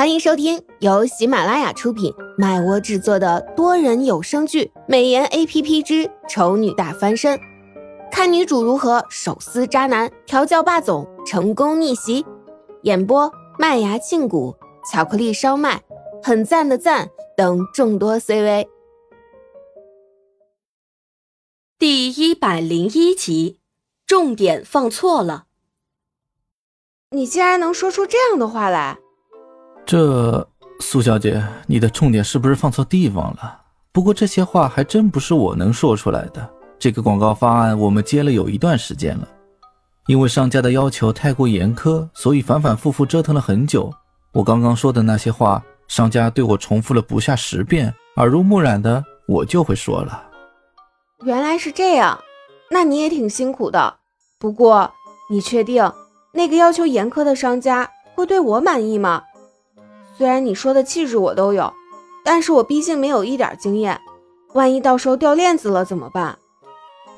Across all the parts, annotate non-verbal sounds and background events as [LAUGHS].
欢迎收听由喜马拉雅出品、麦窝制作的多人有声剧《美颜 A P P 之丑女大翻身》，看女主如何手撕渣男、调教霸总、成功逆袭。演播：麦芽庆谷、巧克力烧麦、很赞的赞等众多 C V。第一百零一集，重点放错了。你竟然能说出这样的话来！这苏小姐，你的重点是不是放错地方了？不过这些话还真不是我能说出来的。这个广告方案我们接了有一段时间了，因为商家的要求太过严苛，所以反反复复折腾了很久。我刚刚说的那些话，商家对我重复了不下十遍，耳濡目染的，我就会说了。原来是这样，那你也挺辛苦的。不过，你确定那个要求严苛的商家会对我满意吗？虽然你说的气质我都有，但是我毕竟没有一点经验，万一到时候掉链子了怎么办？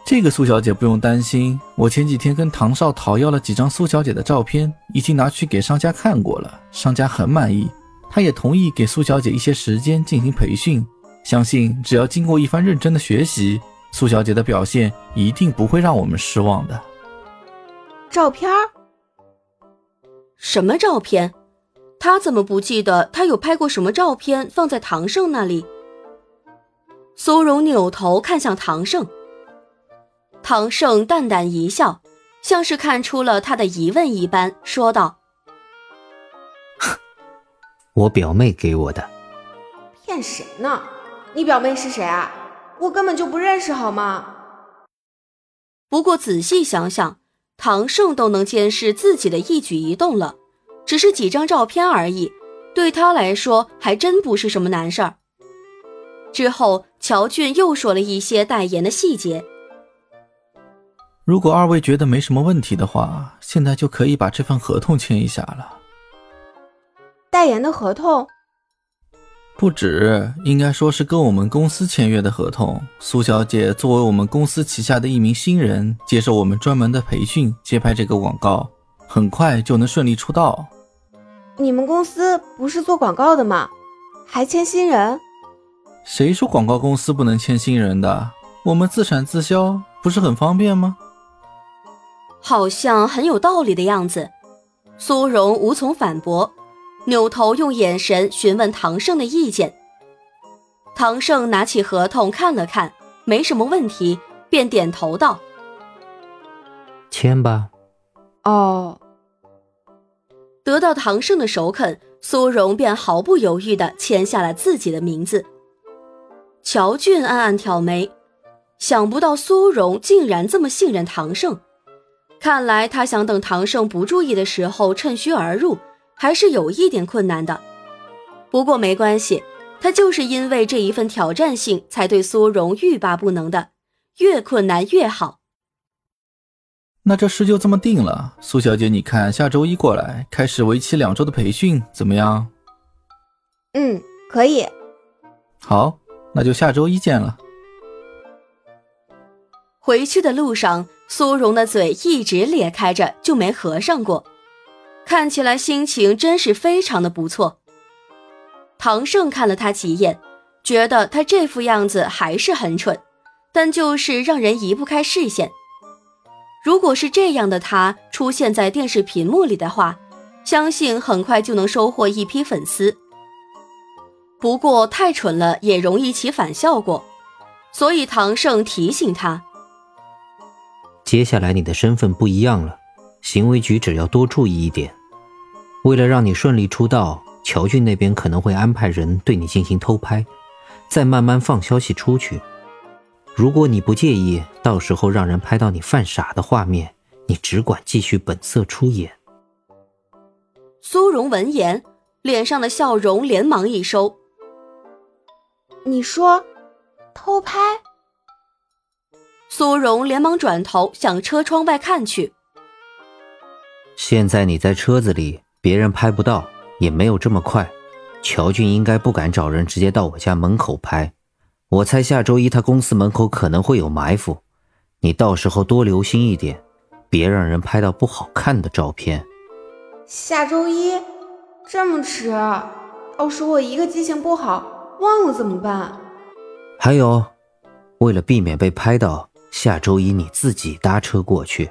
这个苏小姐不用担心，我前几天跟唐少讨要了几张苏小姐的照片，已经拿去给商家看过了，商家很满意，他也同意给苏小姐一些时间进行培训，相信只要经过一番认真的学习。苏小姐的表现一定不会让我们失望的。照片？什么照片？他怎么不记得他有拍过什么照片放在唐盛那里？苏荣扭头看向唐胜，唐胜淡淡一笑，像是看出了他的疑问一般，说道：“ [LAUGHS] 我表妹给我的。”骗谁呢？你表妹是谁啊？我根本就不认识，好吗？不过仔细想想，唐盛都能监视自己的一举一动了，只是几张照片而已，对他来说还真不是什么难事儿。之后，乔俊又说了一些代言的细节。如果二位觉得没什么问题的话，现在就可以把这份合同签一下了。代言的合同。不止，应该说是跟我们公司签约的合同。苏小姐作为我们公司旗下的一名新人，接受我们专门的培训，接拍这个广告，很快就能顺利出道。你们公司不是做广告的吗？还签新人？谁说广告公司不能签新人的？我们自产自销，不是很方便吗？好像很有道理的样子。苏荣无从反驳。扭头用眼神询问唐盛的意见。唐盛拿起合同看了看，没什么问题，便点头道：“签吧。”哦。得到唐盛的首肯，苏荣便毫不犹豫地签下了自己的名字。乔俊暗暗挑眉，想不到苏荣竟然这么信任唐盛，看来他想等唐盛不注意的时候趁虚而入。还是有一点困难的，不过没关系，他就是因为这一份挑战性，才对苏荣欲罢不能的，越困难越好。那这事就这么定了，苏小姐，你看下周一过来，开始为期两周的培训，怎么样？嗯，可以。好，那就下周一见了。回去的路上，苏荣的嘴一直咧开着，就没合上过。看起来心情真是非常的不错。唐胜看了他几眼，觉得他这副样子还是很蠢，但就是让人移不开视线。如果是这样的他出现在电视屏幕里的话，相信很快就能收获一批粉丝。不过太蠢了也容易起反效果，所以唐盛提醒他：接下来你的身份不一样了。行为举止要多注意一点。为了让你顺利出道，乔俊那边可能会安排人对你进行偷拍，再慢慢放消息出去。如果你不介意，到时候让人拍到你犯傻的画面，你只管继续本色出演。苏荣闻言，脸上的笑容连忙一收。你说，偷拍？苏荣连忙转头向车窗外看去。现在你在车子里，别人拍不到，也没有这么快。乔俊应该不敢找人直接到我家门口拍，我猜下周一他公司门口可能会有埋伏，你到时候多留心一点，别让人拍到不好看的照片。下周一，这么迟，到时我一个记性不好忘了怎么办？还有，为了避免被拍到，下周一你自己搭车过去。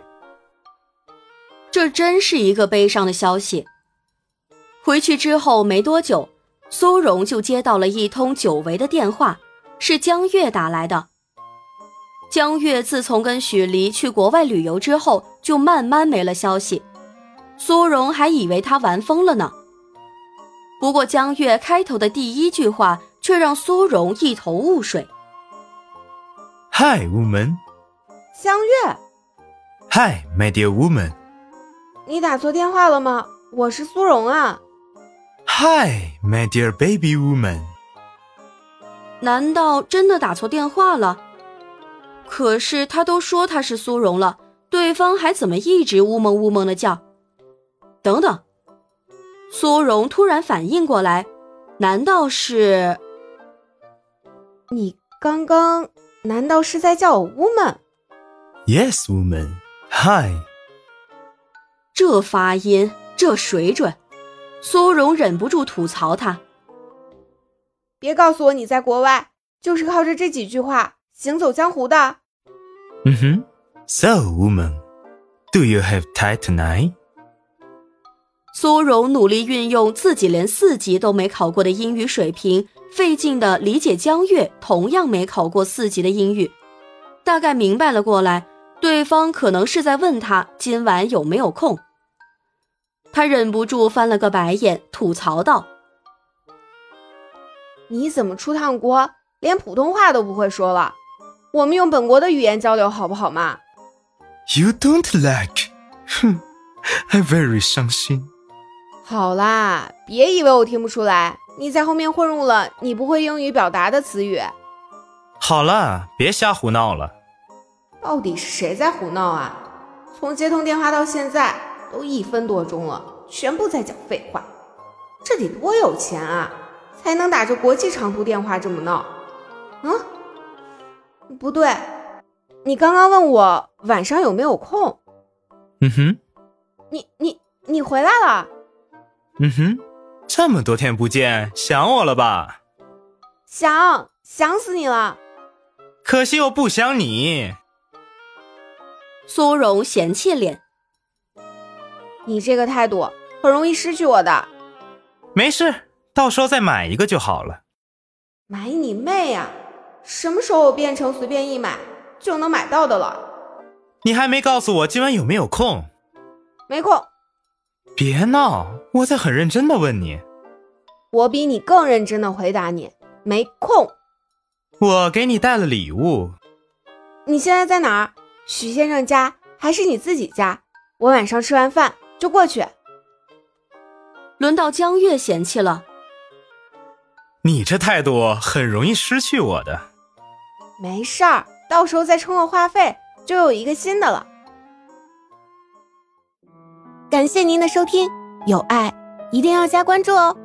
这真是一个悲伤的消息。回去之后没多久，苏荣就接到了一通久违的电话，是江月打来的。江月自从跟许离去国外旅游之后，就慢慢没了消息。苏荣还以为他玩疯了呢。不过江月开头的第一句话却让苏荣一头雾水。Hi, woman. 江月。Hi, my dear woman. 你打错电话了吗？我是苏荣啊。Hi, my dear baby woman. 难道真的打错电话了？可是他都说他是苏荣了，对方还怎么一直呜蒙呜蒙的叫？等等，苏荣突然反应过来，难道是？你刚刚难道是在叫我 woman？Yes, woman. Hi. 这发音，这水准，苏荣忍不住吐槽他。别告诉我你在国外就是靠着这几句话行走江湖的。嗯哼。So, woman, do you have tie tonight? 苏荣努力运用自己连四级都没考过的英语水平，费劲的理解江月同样没考过四级的英语，大概明白了过来，对方可能是在问他今晚有没有空。他忍不住翻了个白眼，吐槽道：“你怎么出趟国连普通话都不会说了？我们用本国的语言交流好不好嘛？”You don't like？哼，I very 伤心。好啦，别以为我听不出来，你在后面混入了你不会英语表达的词语。好了，别瞎胡闹了。到底是谁在胡闹啊？从接通电话到现在都一分多钟了，全部在讲废话。这得多有钱啊，才能打着国际长途电话这么闹？嗯，不对，你刚刚问我晚上有没有空？嗯哼，你你你回来了。嗯哼，这么多天不见，想我了吧？想，想死你了。可惜我不想你。苏荣嫌弃脸，你这个态度很容易失去我的。没事，到时候再买一个就好了。买你妹呀！什么时候我变成随便一买就能买到的了？你还没告诉我今晚有没有空？没空。别闹，我在很认真的问你。我比你更认真的回答你，没空。我给你带了礼物。你现在在哪儿？许先生家还是你自己家？我晚上吃完饭就过去。轮到江月嫌弃了。你这态度很容易失去我的。没事儿，到时候再充个话费，就有一个新的了。感谢您的收听，有爱一定要加关注哦。